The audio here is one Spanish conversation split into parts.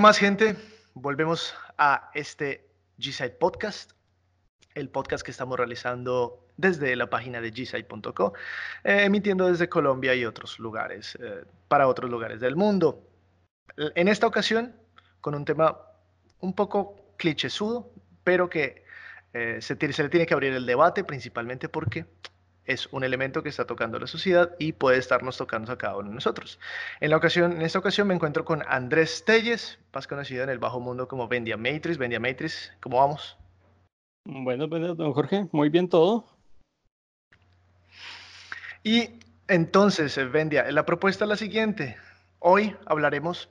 ¿Qué más, gente? Volvemos a este G-Side Podcast, el podcast que estamos realizando desde la página de gsite.co, eh, emitiendo desde Colombia y otros lugares, eh, para otros lugares del mundo. En esta ocasión, con un tema un poco clichésudo, pero que eh, se, se le tiene que abrir el debate, principalmente porque es un elemento que está tocando la sociedad y puede estarnos tocando a cada uno de nosotros. En, la ocasión, en esta ocasión me encuentro con Andrés Telles, más conocido en el bajo mundo como Vendia Matrix. Vendia Matrix, ¿cómo vamos? Bueno, bueno, don Jorge, muy bien todo. Y entonces, Vendia, la propuesta es la siguiente. Hoy hablaremos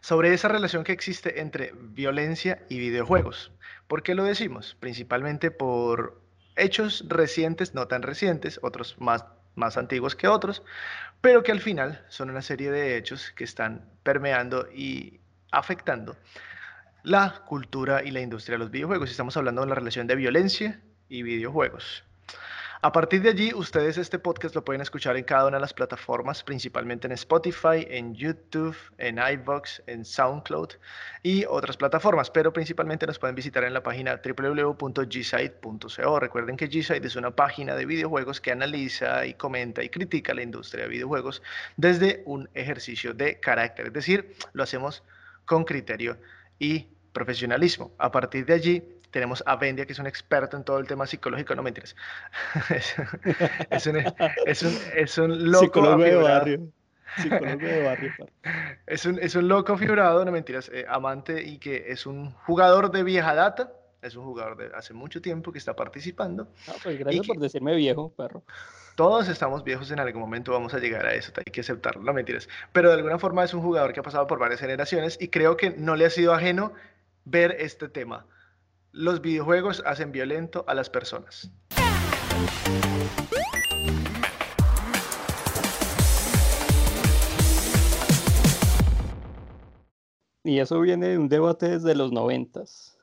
sobre esa relación que existe entre violencia y videojuegos. ¿Por qué lo decimos? Principalmente por hechos recientes, no tan recientes, otros más, más antiguos que otros, pero que al final son una serie de hechos que están permeando y afectando la cultura y la industria de los videojuegos. Estamos hablando de la relación de violencia y videojuegos. A partir de allí, ustedes este podcast lo pueden escuchar en cada una de las plataformas, principalmente en Spotify, en YouTube, en iVoox, en SoundCloud y otras plataformas, pero principalmente nos pueden visitar en la página www.gsite.co. Recuerden que Gsite es una página de videojuegos que analiza y comenta y critica la industria de videojuegos desde un ejercicio de carácter, es decir, lo hacemos con criterio y profesionalismo. A partir de allí, tenemos a Vendia, que es un experto en todo el tema psicológico, no mentiras. es, es, un, es, un, es un loco Psicólogo de barrio. Psicólogo de barrio. es, un, es un loco figurado, no mentiras, eh, amante y que es un jugador de vieja data. Es un jugador de hace mucho tiempo que está participando. Ah, pues gracias por decirme viejo, perro. Todos estamos viejos en algún momento, vamos a llegar a eso, hay que aceptarlo, no mentiras. Pero de alguna forma es un jugador que ha pasado por varias generaciones y creo que no le ha sido ajeno ver este tema los videojuegos hacen violento a las personas. Y eso viene de un debate desde los noventas.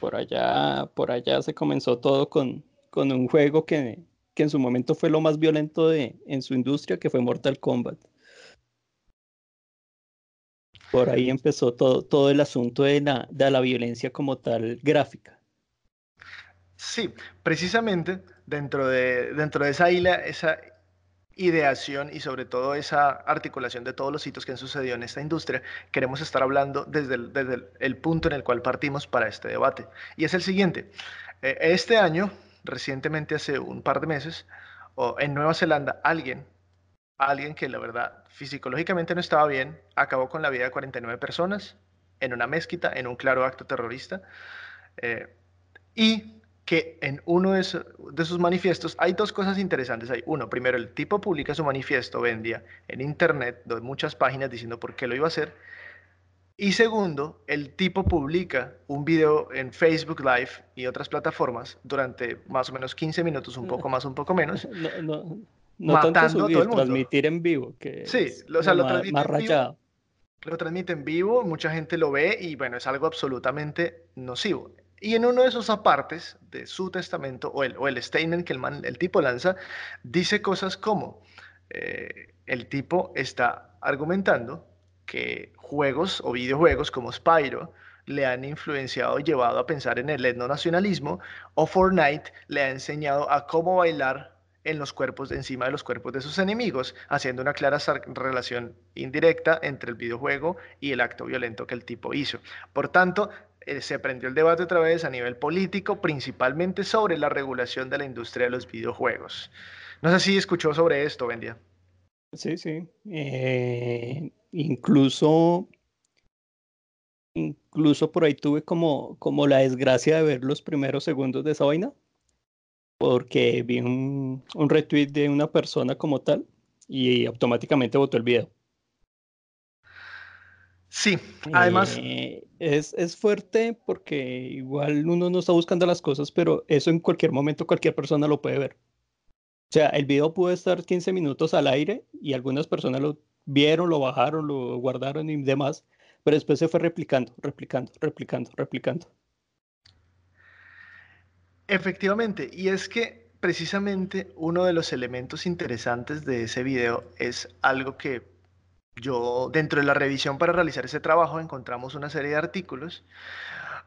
Por allá, por allá se comenzó todo con, con un juego que, que en su momento fue lo más violento de, en su industria, que fue Mortal Kombat. Por ahí empezó todo, todo el asunto de la, de la violencia como tal gráfica. Sí, precisamente dentro de, dentro de esa isla, esa ideación y sobre todo esa articulación de todos los hitos que han sucedido en esta industria, queremos estar hablando desde el, desde el punto en el cual partimos para este debate. Y es el siguiente. Eh, este año, recientemente hace un par de meses, en Nueva Zelanda, alguien alguien que la verdad fisiológicamente no estaba bien, acabó con la vida de 49 personas en una mezquita, en un claro acto terrorista, eh, y que en uno de, sus manifiestos hay dos cosas interesantes. Hay uno, primero, el tipo publica su manifiesto, vendía en internet, de muchas páginas diciendo por qué lo iba a hacer. Y segundo, el tipo publica un video en Facebook Live y otras plataformas durante más o menos 15 minutos, un poco más, un poco menos. No matando tanto transmitir en vivo, que sí, o sea, lo transmite más rayado. lo transmite en vivo, mucha gente lo ve y bueno, es algo absolutamente nocivo. Y en uno de esos apartes de su testamento o el, o el statement que el, man, el tipo lanza, dice cosas como, eh, el tipo está argumentando que juegos o videojuegos como Spyro le han influenciado y llevado a pensar en el etnonacionalismo o Fortnite le ha enseñado a cómo bailar en los cuerpos, encima de los cuerpos de sus enemigos, haciendo una clara relación indirecta entre el videojuego y el acto violento que el tipo hizo. Por tanto, eh, se prendió el debate otra vez a nivel político, principalmente sobre la regulación de la industria de los videojuegos. No sé si escuchó sobre esto, Bendia. Sí, sí. Eh, incluso, incluso por ahí tuve como, como la desgracia de ver los primeros segundos de esa vaina porque vi un, un retweet de una persona como tal y automáticamente votó el video. Sí, además... Eh, es, es, fuerte porque igual uno no está buscando las cosas, pero eso en cualquier momento cualquier persona lo puede ver. O sea, el video pudo estar 15 minutos al aire y algunas personas lo vieron, lo bajaron, lo guardaron y demás, pero después se fue replicando, replicando, replicando, replicando. Efectivamente, y es que precisamente uno de los elementos interesantes de ese video es algo que yo, dentro de la revisión para realizar ese trabajo, encontramos una serie de artículos,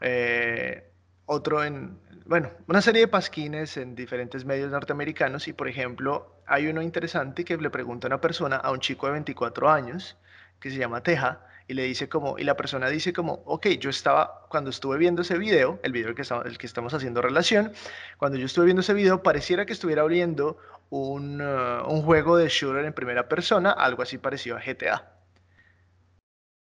eh, otro en, bueno, una serie de pasquines en diferentes medios norteamericanos y, por ejemplo, hay uno interesante que le pregunta a una persona, a un chico de 24 años, que se llama Teja, y le dice como, y la persona dice como, ok, yo estaba, cuando estuve viendo ese video, el video que, estamos, el que estamos haciendo relación, cuando yo estuve viendo ese video, pareciera que estuviera abriendo un, uh, un juego de shooter en primera persona, algo así parecido a GTA.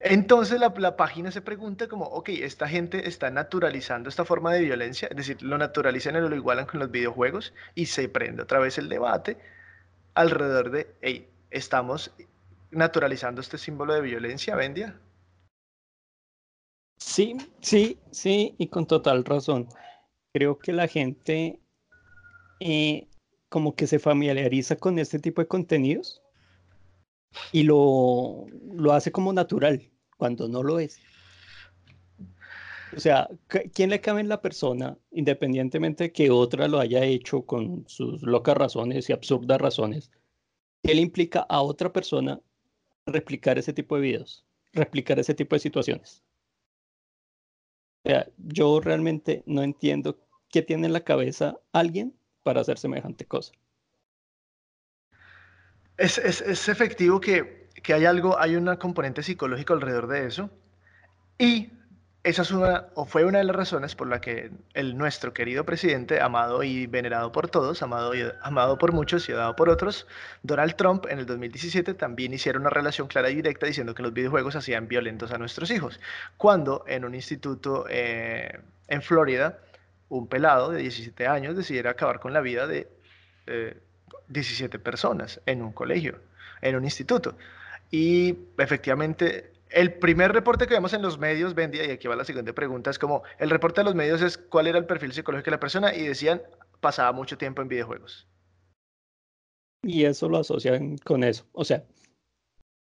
Entonces la, la, página se pregunta como, ok, esta gente está naturalizando esta forma de violencia, es decir, lo naturalizan y lo igualan con los videojuegos y se prende otra vez el debate alrededor de, hey, estamos naturalizando este símbolo de violencia, Vendia. Sí, sí, sí, y con total razón. Creo que la gente eh, como que se familiariza con este tipo de contenidos y lo, lo hace como natural cuando no lo es. O sea, ¿quién le cabe en la persona, independientemente de que otra lo haya hecho con sus locas razones y absurdas razones? ¿Qué le implica a otra persona replicar ese tipo de videos, replicar ese tipo de situaciones? O sea, yo realmente no entiendo qué tiene en la cabeza alguien para hacer semejante cosa. Es, es, es efectivo que que hay algo, hay un componente psicológico alrededor de eso. Y esa es una, fue una de las razones por la que el nuestro querido presidente, amado y venerado por todos, amado, amado por muchos y odiado por otros, Donald Trump en el 2017 también hicieron una relación clara y directa diciendo que los videojuegos hacían violentos a nuestros hijos. Cuando en un instituto eh, en Florida, un pelado de 17 años decidiera acabar con la vida de eh, 17 personas en un colegio, en un instituto. Y efectivamente, el primer reporte que vemos en los medios, vendía, y aquí va la siguiente pregunta, es como, el reporte de los medios es cuál era el perfil psicológico de la persona y decían, pasaba mucho tiempo en videojuegos. Y eso lo asocian con eso. O sea,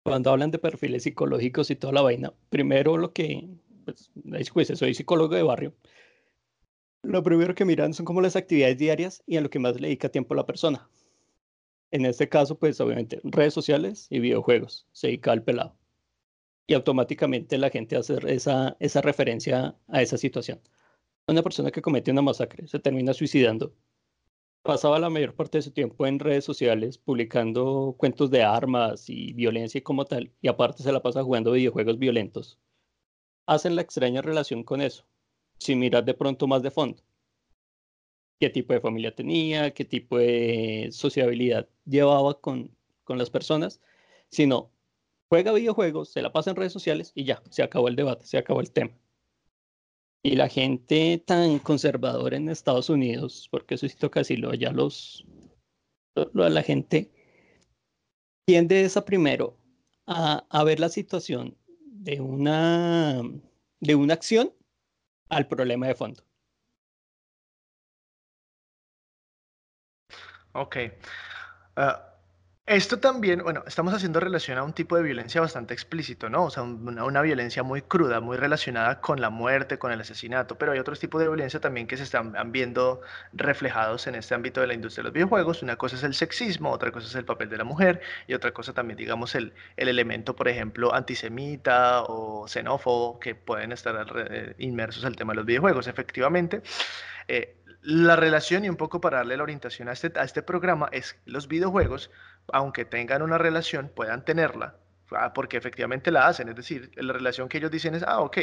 cuando hablan de perfiles psicológicos y toda la vaina, primero lo que, pues, soy psicólogo de barrio, lo primero que miran son como las actividades diarias y a lo que más le dedica tiempo a la persona. En este caso, pues obviamente redes sociales y videojuegos, se dedica al pelado. Y automáticamente la gente hace esa, esa referencia a esa situación. Una persona que comete una masacre se termina suicidando. Pasaba la mayor parte de su tiempo en redes sociales publicando cuentos de armas y violencia y como tal, y aparte se la pasa jugando videojuegos violentos. Hacen la extraña relación con eso, sin mirar de pronto más de fondo qué tipo de familia tenía, qué tipo de sociabilidad llevaba con, con las personas, sino juega videojuegos, se la pasa en redes sociales y ya, se acabó el debate, se acabó el tema. Y la gente tan conservadora en Estados Unidos, porque eso sí toca decirlo, ya los, lo, la gente tiende esa primero a, ver la situación de una, de una acción al problema de fondo. Ok. Uh, esto también, bueno, estamos haciendo relación a un tipo de violencia bastante explícito, ¿no? O sea, una, violencia muy cruda, muy relacionada con la muerte, con el asesinato, pero hay otros tipos de violencia también que se están viendo reflejados en este ámbito de la industria de los videojuegos. Una cosa es el sexismo, otra cosa es el papel de la mujer y otra cosa también, digamos, el, el elemento, por ejemplo, antisemita o xenófobo que pueden estar eh, inmersos el tema de los videojuegos. Efectivamente, eh, la relación y un poco para darle la orientación a este, a este programa es los videojuegos, aunque tengan una relación, puedan tenerla, ah, porque efectivamente la hacen. Es decir, la relación que ellos dicen es, ah, ok,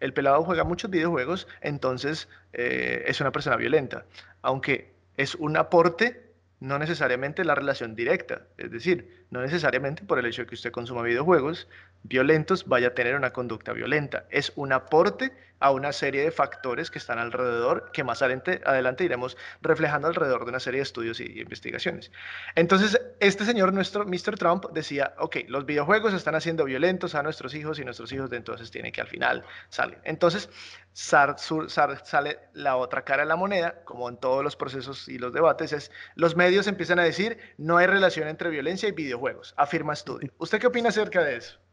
el pelado juega muchos videojuegos, entonces eh, es una persona violenta. Aunque es un aporte, no necesariamente la relación directa. Es decir, no necesariamente por el hecho de que usted consuma videojuegos violentos vaya a tener una conducta violenta. Es un aporte a una serie de factores que están alrededor, que más adelante, adelante iremos reflejando alrededor de una serie de estudios y, investigaciones. Entonces, este señor, nuestro Mr. Trump, decía, ok, los videojuegos están haciendo violentos a nuestros hijos y nuestros hijos de entonces tienen que al final salir. Entonces, sale la otra cara de la moneda, como en todos los procesos y los debates, es los medios empiezan a decir, no hay relación entre violencia y videojuegos, afirma estudio. ¿Usted qué opina acerca de eso?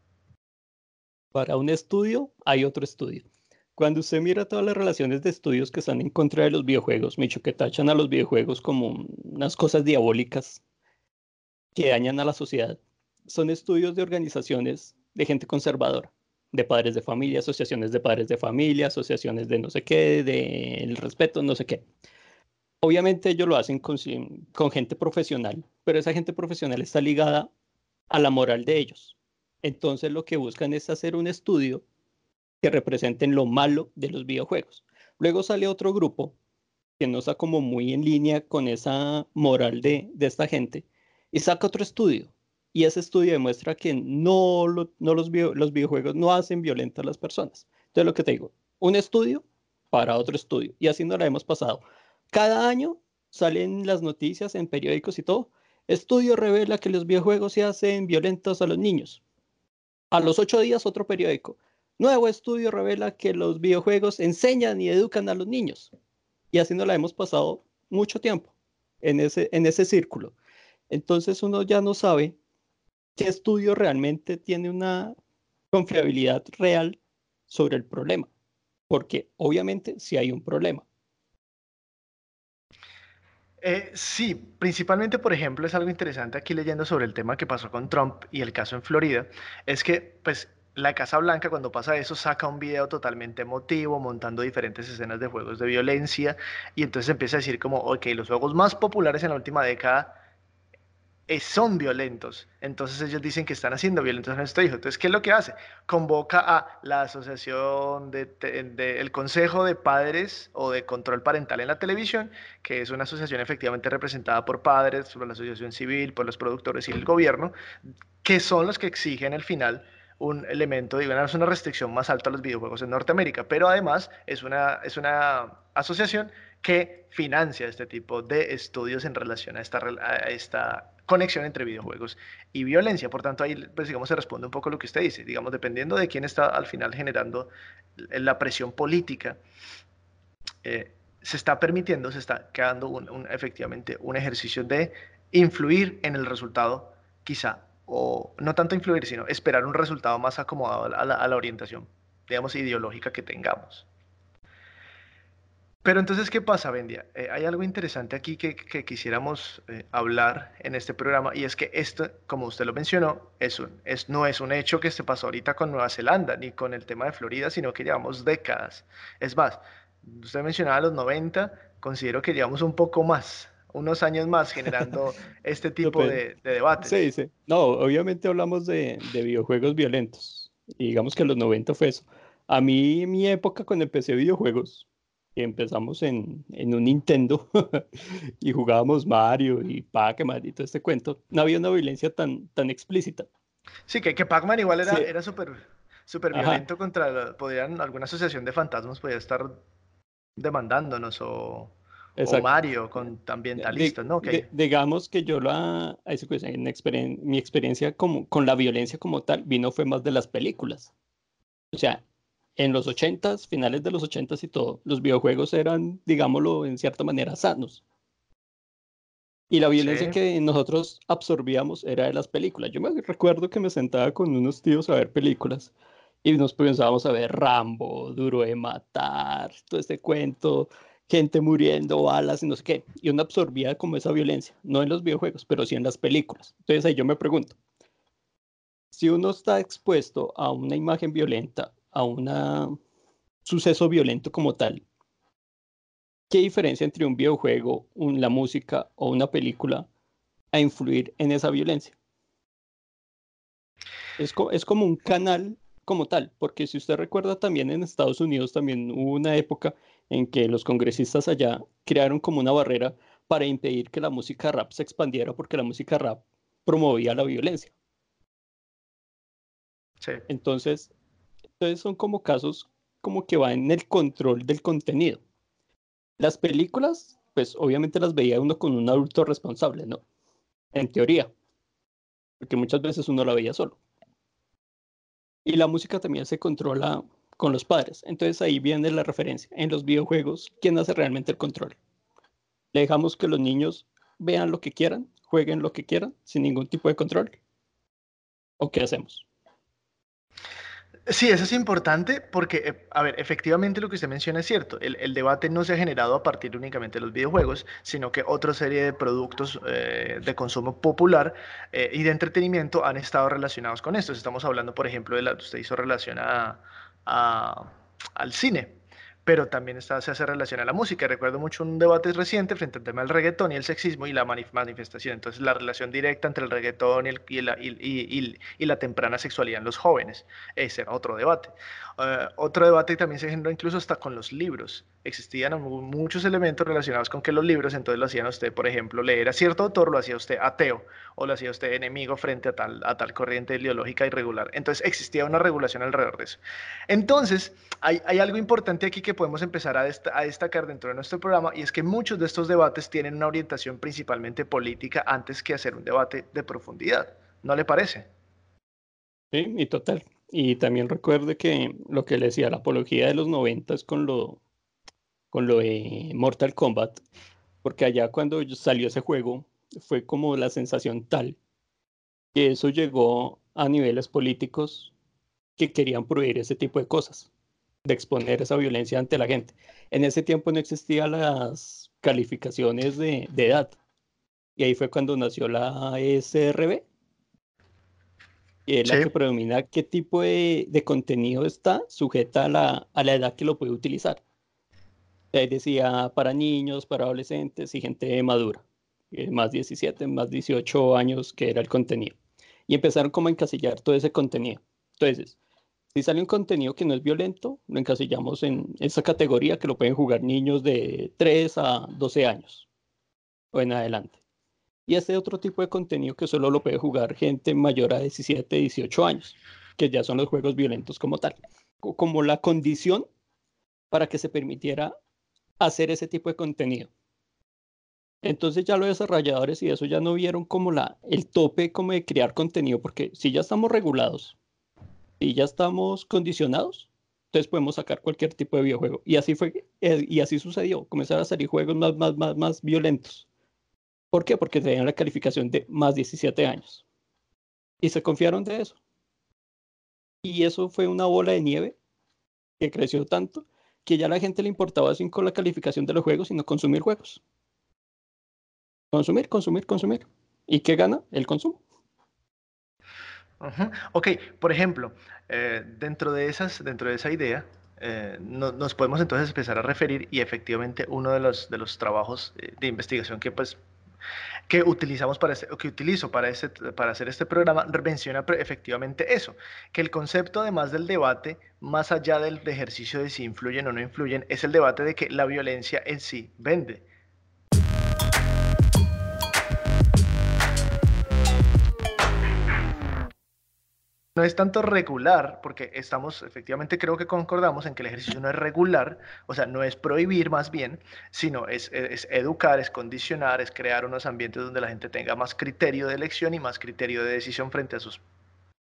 Para un estudio hay otro estudio. Cuando usted mira todas las relaciones de estudios que están en contra de los videojuegos, Micho, que tachan a los videojuegos como unas cosas diabólicas que dañan a la sociedad, son estudios de organizaciones de gente conservadora, de padres de familia, asociaciones de padres de familia, asociaciones de no sé qué, del respeto, no sé qué. Obviamente ellos lo hacen con gente profesional, pero esa gente profesional está ligada a la moral de ellos. Entonces lo que buscan es hacer un estudio que representen lo malo de los videojuegos. Luego sale otro grupo que no está como muy en línea con esa moral de, esta gente y saca otro estudio. Y ese estudio demuestra que no, los videojuegos no hacen violentas a las personas. Entonces lo que te digo, un estudio para otro estudio. Y así nos la hemos pasado. Cada año salen las noticias en periódicos y todo. Estudio revela que los videojuegos se hacen violentos a los niños. A los ocho días, otro periódico. Nuevo estudio revela que los videojuegos enseñan y educan a los niños. Y así nos la hemos pasado mucho tiempo en ese, en ese círculo. Entonces uno ya no sabe qué estudio realmente tiene una confiabilidad real sobre el problema. Porque obviamente sí hay un problema. Eh, sí, principalmente, por ejemplo, es algo interesante aquí leyendo sobre el tema que pasó con Trump y el caso en Florida, es que, pues, la Casa Blanca cuando pasa eso saca un video totalmente emotivo, montando diferentes escenas de juegos de violencia, y entonces empieza a decir como, ok, los juegos más populares en la última década son violentos. Entonces ellos dicen que están haciendo violentos a nuestro hijo. Entonces, ¿qué es lo que hace? Convoca a la asociación del de, el Consejo de Padres o de Control Parental en la televisión, que es una asociación efectivamente representada por padres, por la asociación civil, por los productores y el gobierno, que son los que exigen al final un elemento, digamos, una restricción más alta a los videojuegos en Norteamérica, pero además es una, es una asociación que financia este tipo de estudios en relación a esta conexión entre videojuegos y violencia. Por tanto, ahí, pues, digamos, se responde un poco lo que usted dice. Digamos, dependiendo de quién está al final generando la presión política, eh, se está permitiendo, se está quedando un, efectivamente un ejercicio de influir en el resultado, quizá, o no tanto influir, sino esperar un resultado más acomodado a la, a la orientación, digamos, ideológica que tengamos. Pero entonces, ¿qué pasa, Bendia? Eh, hay algo interesante aquí que, quisiéramos eh, hablar en este programa y es que esto, como usted lo mencionó, es un, es, no es un hecho que se pasó ahorita con Nueva Zelanda ni con el tema de Florida, sino que llevamos décadas. Es más, usted mencionaba los 90, considero que llevamos un poco más, unos años más generando este tipo de, de, debates. Sí, sí. No, obviamente hablamos de, de videojuegos violentos. Y digamos que los 90 fue eso. A mí, mi época cuando empecé videojuegos, empezamos en, en un Nintendo y jugábamos Mario y Pac-Man y todo este cuento, no había una violencia tan, tan explícita. Sí, que, que Pac-Man igual era, era súper super violento contra, podrían, alguna asociación de fantasmas podía estar demandándonos o, o Mario con ambientalistas, ¿no? digamos que yo la, en mi experiencia como, con la violencia como tal vino fue más de las películas. O sea, en los 80s, finales de los 80s y todo, los videojuegos eran, digámoslo, en cierta manera sanos. Y la violencia que nosotros absorbíamos era de las películas. Yo me recuerdo que me sentaba con unos tíos a ver películas y nos pensábamos a ver Rambo, Duro de Matar, todo este cuento, gente muriendo, balas y no sé qué. Y uno absorbía como esa violencia, no en los videojuegos, pero sí en las películas. Entonces ahí yo me pregunto, si uno está expuesto a una imagen violenta a un suceso violento como tal, ¿qué diferencia entre un videojuego, la música o una película a influir en esa violencia? Es, es como un canal como tal, porque si usted recuerda también en Estados Unidos también hubo una época en que los congresistas allá crearon como una barrera para impedir que la música rap se expandiera porque la música rap promovía la violencia. Sí. Entonces, entonces son como casos como que van en el control del contenido. Las películas, pues obviamente las veía uno con un adulto responsable, ¿no? En teoría. Porque muchas veces uno la veía solo. Y la música también se controla con los padres. Entonces ahí viene la referencia. En los videojuegos, ¿quién hace realmente el control? Le dejamos que los niños vean lo que quieran, jueguen lo que quieran, sin ningún tipo de control. ¿O qué hacemos? Sí, eso es importante porque, eh, a ver, efectivamente lo que usted menciona es cierto. El, debate no se ha generado a partir únicamente de los videojuegos, sino que otra serie de productos eh, de consumo popular eh, y de entretenimiento han estado relacionados con esto. Estamos hablando, por ejemplo, de la usted hizo relación a, al cine pero también se hace relación a la música. Recuerdo mucho un debate reciente frente al tema del reggaetón y el sexismo y la manifestación. Entonces, la relación directa entre el reggaetón y, el, y, la, y, la, temprana sexualidad en los jóvenes. Ese era otro debate. Uh, otro debate también se generó incluso hasta con los libros. Existían muchos elementos relacionados con que los libros, entonces lo hacían usted, por ejemplo, leer a cierto autor, lo hacía usted ateo o lo hacía usted enemigo frente a tal, a tal corriente ideológica irregular. Entonces existía una regulación alrededor de eso. Entonces, hay, hay algo importante aquí que podemos empezar a, a destacar dentro de nuestro programa y es que muchos de estos debates tienen una orientación principalmente política antes que hacer un debate de profundidad. ¿No le parece? Sí, y total. Y también recuerde que lo que le decía, la apología de los noventas con lo, con lo de Mortal Kombat, porque allá cuando salió ese juego fue como la sensación tal que eso llegó a niveles políticos que querían prohibir ese tipo de cosas, de exponer esa violencia ante la gente. En ese tiempo no existían las calificaciones de, de edad. Y ahí fue cuando nació la SRB, y es la que predomina qué tipo de, de, contenido está sujeta a la, a la edad que lo puede utilizar. Ahí decía para niños, para adolescentes y gente madura, eh, más 17, más 18 años que era el contenido. Y empezaron como a encasillar todo ese contenido. Entonces, si sale un contenido que no es violento, lo encasillamos en esa categoría que lo pueden jugar niños de 3 a 12 años o en adelante y este otro tipo de contenido que solo lo puede jugar gente mayor a 17, 18 años, que ya son los juegos violentos como tal, como la condición para que se permitiera hacer ese tipo de contenido. Entonces ya los desarrolladores y eso ya no vieron como la, el tope como de crear contenido, porque si ya estamos regulados y ya estamos condicionados, entonces podemos sacar cualquier tipo de videojuego. Y así fue, eh, y así sucedió, comenzaron a salir juegos más, más, más, más violentos ¿Por qué? Porque tenían la calificación de más 17 años. Y se confiaron de eso. Y eso fue una bola de nieve que creció tanto que ya a la gente le importaba sin con la calificación de los juegos, sino consumir juegos. Consumir, consumir, consumir. ¿Y qué gana? El consumo. Ok, por ejemplo, eh, dentro, de esas, dentro de esa idea, eh, nos podemos entonces empezar a referir y efectivamente uno de los, de los trabajos eh, de investigación que pues que utilizamos para este, que utilizo para, este, para hacer este programa menciona efectivamente eso, que el concepto además del debate, más allá del ejercicio de si influyen o no influyen, es el debate de que la violencia en sí vende. No es tanto regular, porque estamos, efectivamente creo que concordamos en que el ejercicio no es regular, o sea, no es prohibir más bien, sino es, educar, es condicionar, es crear unos ambientes donde la gente tenga más criterio de elección y más criterio de decisión frente a sus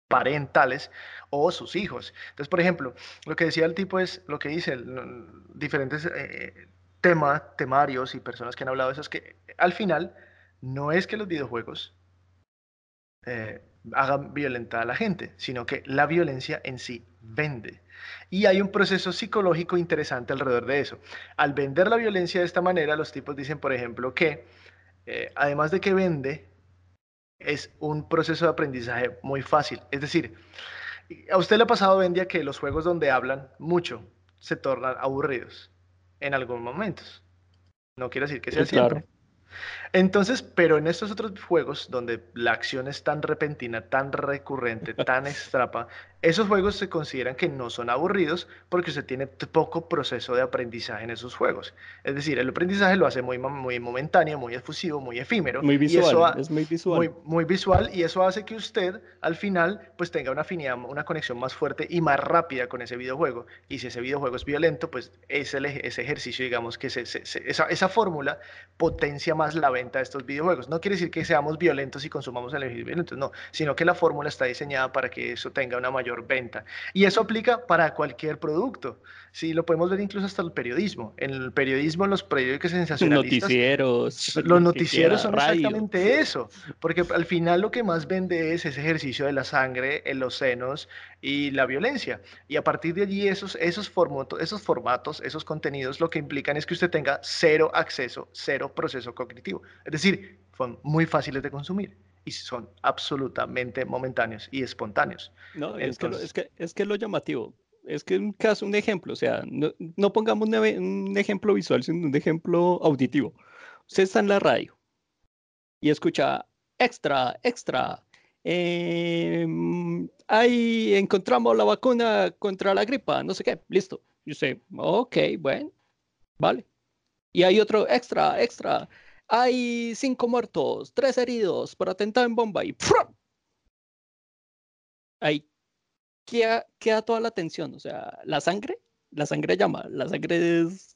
parentales o sus hijos. Entonces, por ejemplo, lo que decía el tipo es, lo que dice, diferentes eh, temas, temarios y personas que han hablado de eso, es que al final no es que los videojuegos eh, hagan violentar a la gente, sino que la violencia en sí vende. Y hay un proceso psicológico interesante alrededor de eso. Al vender la violencia de esta manera, los tipos dicen, por ejemplo, que eh, además de que vende, es un proceso de aprendizaje muy fácil. Es decir, a usted le ha pasado, Vendia, que los juegos donde hablan mucho se tornan aburridos en algunos momentos. No quiero decir que sea siempre. Entonces, pero en estos otros juegos donde la acción es tan repentina, tan recurrente, tan extrapa, esos juegos se consideran que no son aburridos porque usted tiene poco proceso de aprendizaje en esos juegos. Es decir, el aprendizaje lo hace muy, muy momentáneo, muy efusivo, muy efímero. Muy visual, es muy visual. Muy, visual y eso hace que usted al final pues tenga una afinidad, una conexión más fuerte y más rápida con ese videojuego. Y si ese videojuego es violento, pues ese, ese ejercicio, digamos que esa, esa fórmula potencia más la venta de estos videojuegos. No quiere decir que seamos violentos y consumamos elementos violentos, no, sino que la fórmula está diseñada para que eso tenga una mayor venta. Y eso aplica para cualquier producto. Sí, lo podemos ver incluso hasta el periodismo. En el periodismo, en los periódicos sensacionalistas. Noticieros. Los noticieros son exactamente eso. Porque al final lo que más vende es ese ejercicio de la sangre en los senos y la violencia. Y a partir de allí, esos, esos, formatos, esos formatos, esos contenidos, lo que implican es que usted tenga cero acceso, cero proceso cognitivo. Es decir, son muy fáciles de consumir y son absolutamente momentáneos y espontáneos. No, es, que, es, que, es que lo llamativo. Es que un caso, un ejemplo, o sea, no, pongamos un, ejemplo visual, sino un ejemplo auditivo. Usted está en la radio y escucha extra, extra, eh, ahí encontramos la vacuna contra la gripa, no sé qué, listo. Y usted, ok, bueno, vale. Y hay otro extra, extra. Hay cinco muertos, tres heridos por atentado en bomba y ahí queda, queda toda la atención. O sea, la sangre, la sangre llama, la sangre es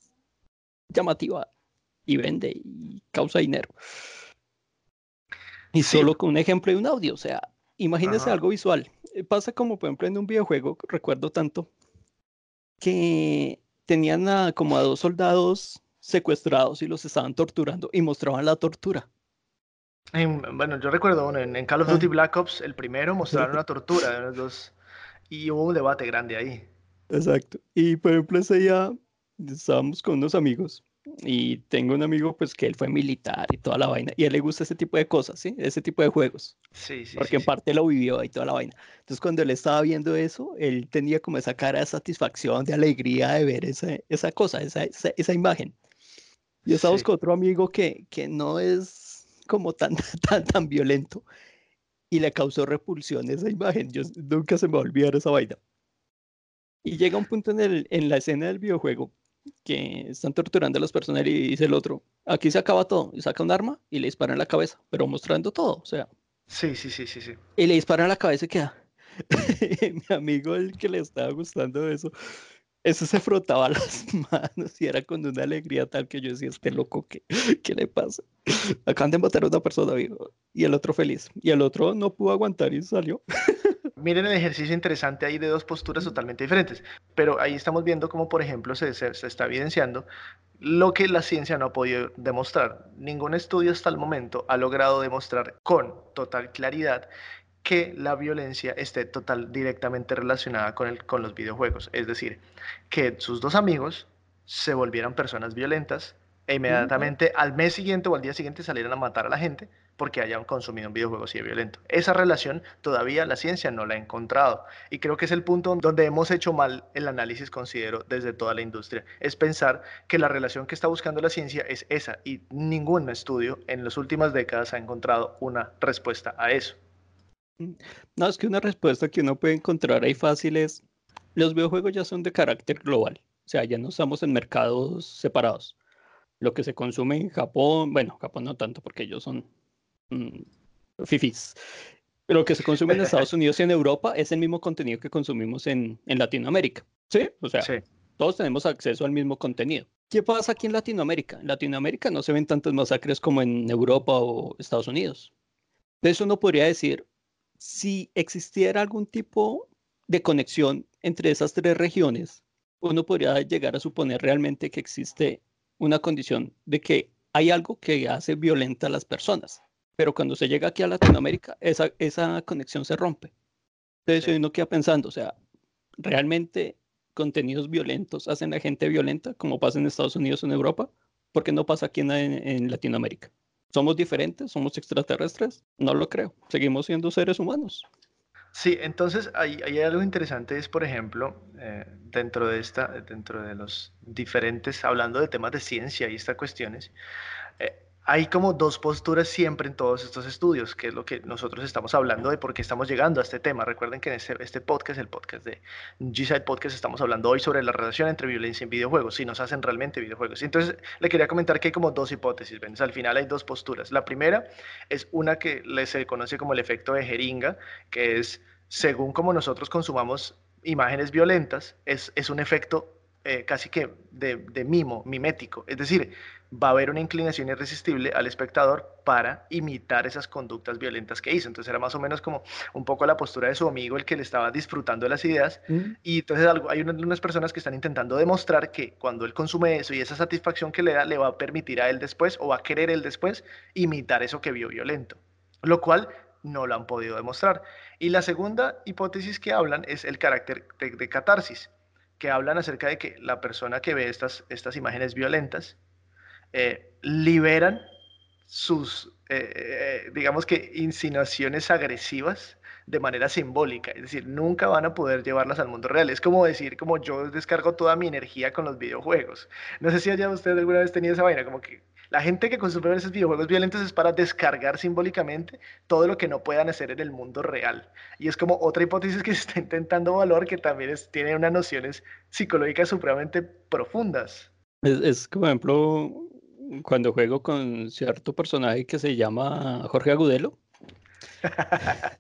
llamativa y vende y causa dinero. Y solo con un ejemplo y un audio, o sea, imagínese algo visual. Eh, pasa como, por ejemplo, en un videojuego, recuerdo tanto, que tenían a, como a dos soldados secuestrados y los estaban torturando y mostraban la tortura. bueno, yo recuerdo en, Call of Duty Black Ops, el primero, mostraron la tortura de los dos y hubo un debate grande ahí. Exacto. Y por ejemplo, ese día estábamos con unos amigos y tengo un amigo, pues, que él fue militar y toda la vaina. Y a él le gusta ese tipo de cosas, ¿sí? Ese tipo de juegos. Sí, sí. Porque en parte lo vivió y toda la vaina. Entonces, cuando él estaba viendo eso, él tenía como esa cara de satisfacción, de alegría de ver esa, esa cosa, esa, esa, imagen. Y estábamos con otro amigo que, que no es como tan, tan, tan violento. Y le causó repulsión esa imagen. Yo nunca se me va a olvidar esa vaina. Y llega un punto en, el, en la escena del videojuego que están torturando a las personas y dice el otro, aquí se acaba todo, y saca un arma y le dispara en la cabeza, pero mostrando todo, o sea. Sí, sí, sí, sí, sí. Y le dispara en la cabeza y queda. Mi amigo, el que le estaba gustando eso, eso se frotaba las manos y era con una alegría tal que yo decía, este loco, ¿qué, qué le pasa? Acaban de matar a una persona, amigo. Y el otro feliz. Y el otro no pudo aguantar y salió. miren el ejercicio interesante ahí de dos posturas totalmente diferentes, pero ahí estamos viendo cómo, por ejemplo, se, se, está evidenciando lo que la ciencia no ha podido demostrar. Ningún estudio hasta el momento ha logrado demostrar con total claridad que la violencia esté total directamente relacionada con, el, con los videojuegos. Es decir, que sus dos amigos se volvieran personas violentas e inmediatamente al mes siguiente o al día siguiente salieran a matar a la gente porque hayan consumido un videojuego así de violento. Esa relación todavía la ciencia no la ha encontrado y creo que es el punto donde hemos hecho mal el análisis, considero, desde toda la industria. Es pensar que la relación que está buscando la ciencia es esa y ningún estudio en las últimas décadas ha encontrado una respuesta a eso. Mm, no, es que una respuesta que uno puede encontrar ahí fácil es, los videojuegos ya son de carácter global, o sea, ya no estamos en mercados separados. Lo que se consume en Japón, bueno, Japón no tanto porque ellos son Mm, fifis. Pero lo que se consume en Estados Unidos y en Europa es el mismo contenido que consumimos en, en Latinoamérica. ¿Sí? O sea, todos tenemos acceso al mismo contenido. ¿Qué pasa aquí en Latinoamérica? En Latinoamérica no se ven tantas masacres como en Europa o Estados Unidos. Entonces uno podría decir, si existiera algún tipo de conexión entre esas tres regiones, uno podría llegar a suponer realmente que existe una condición de que hay algo que hace violenta a las personas pero cuando se llega aquí a Latinoamérica, esa, esa conexión se rompe. Entonces uno queda pensando, o sea, ¿realmente contenidos violentos hacen a gente violenta como pasa en Estados Unidos o en Europa? ¿Por qué no pasa aquí en, Latinoamérica? ¿Somos diferentes? ¿Somos extraterrestres? No lo creo. Seguimos siendo seres humanos. Sí, entonces hay, hay algo interesante, es por ejemplo, eh, dentro de esta, dentro de los diferentes, hablando de temas de ciencia y estas cuestiones, eh, hay como dos posturas siempre en todos estos estudios, que es lo que nosotros estamos hablando de por qué estamos llegando a este tema. Recuerden que en este, podcast, el podcast de G-Side Podcast, estamos hablando hoy sobre la relación entre violencia y videojuegos, si nos hacen realmente videojuegos. Entonces, le quería comentar que hay como dos hipótesis. Al final hay dos posturas. La primera es una que se conoce como el efecto de jeringa, que es según como nosotros consumamos imágenes violentas, es, es un efecto eh, casi que de, de, mimo, mimético. Es decir, va a haber una inclinación irresistible al espectador para imitar esas conductas violentas que hizo. Entonces era más o menos como un poco la postura de su amigo, el que le estaba disfrutando de las ideas. Mm. Y entonces hay unas personas que están intentando demostrar que cuando él consume eso y esa satisfacción que le da, le va a permitir a él después o va a querer él después imitar eso que vio violento. Lo cual no lo han podido demostrar. Y la segunda hipótesis que hablan es el carácter de catarsis que hablan acerca de que la persona que ve estas, estas imágenes violentas eh, liberan sus, eh, eh, digamos que, insinuaciones agresivas de manera simbólica, es decir, nunca van a poder llevarlas al mundo real. Es como decir, como yo descargo toda mi energía con los videojuegos. No sé si haya usted alguna vez tenido esa vaina, como que la gente que consume esos videojuegos violentos es para descargar simbólicamente todo lo que no puedan hacer en el mundo real. Y es como otra hipótesis que se está intentando valorar que también tiene unas nociones psicológicas supremamente profundas. Es, es como, ejemplo, cuando juego con cierto personaje que se llama Jorge Agudelo.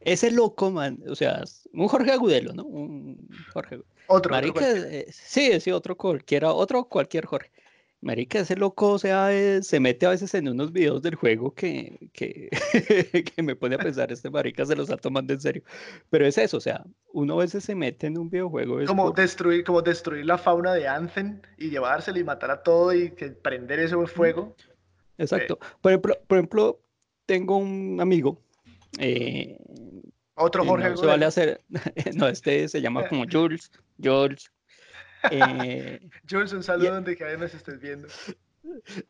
Ese loco, man, o sea, un Jorge Agudelo, ¿no? Un Jorge. Otro. Eh, sí, sí, otro cualquiera, otro cualquier Jorge. Marica, ese loco, o sea, eh, se mete a veces en unos videos del juego que, que, que, me pone a pensar, este marica se los está tomando en serio. Pero es eso, o sea, uno a veces se mete en un videojuego. como, destruir, como destruir la fauna de Anthem y llevársela y matar a todo y que prender ese fuego. Exacto. Eh, por, ejemplo, por ejemplo, tengo un amigo. Eh, Otro Jorge. No, se vale hacer, no, este se llama como Jules. Jules. Eh, Jules, un saludo donde que nos estés viendo.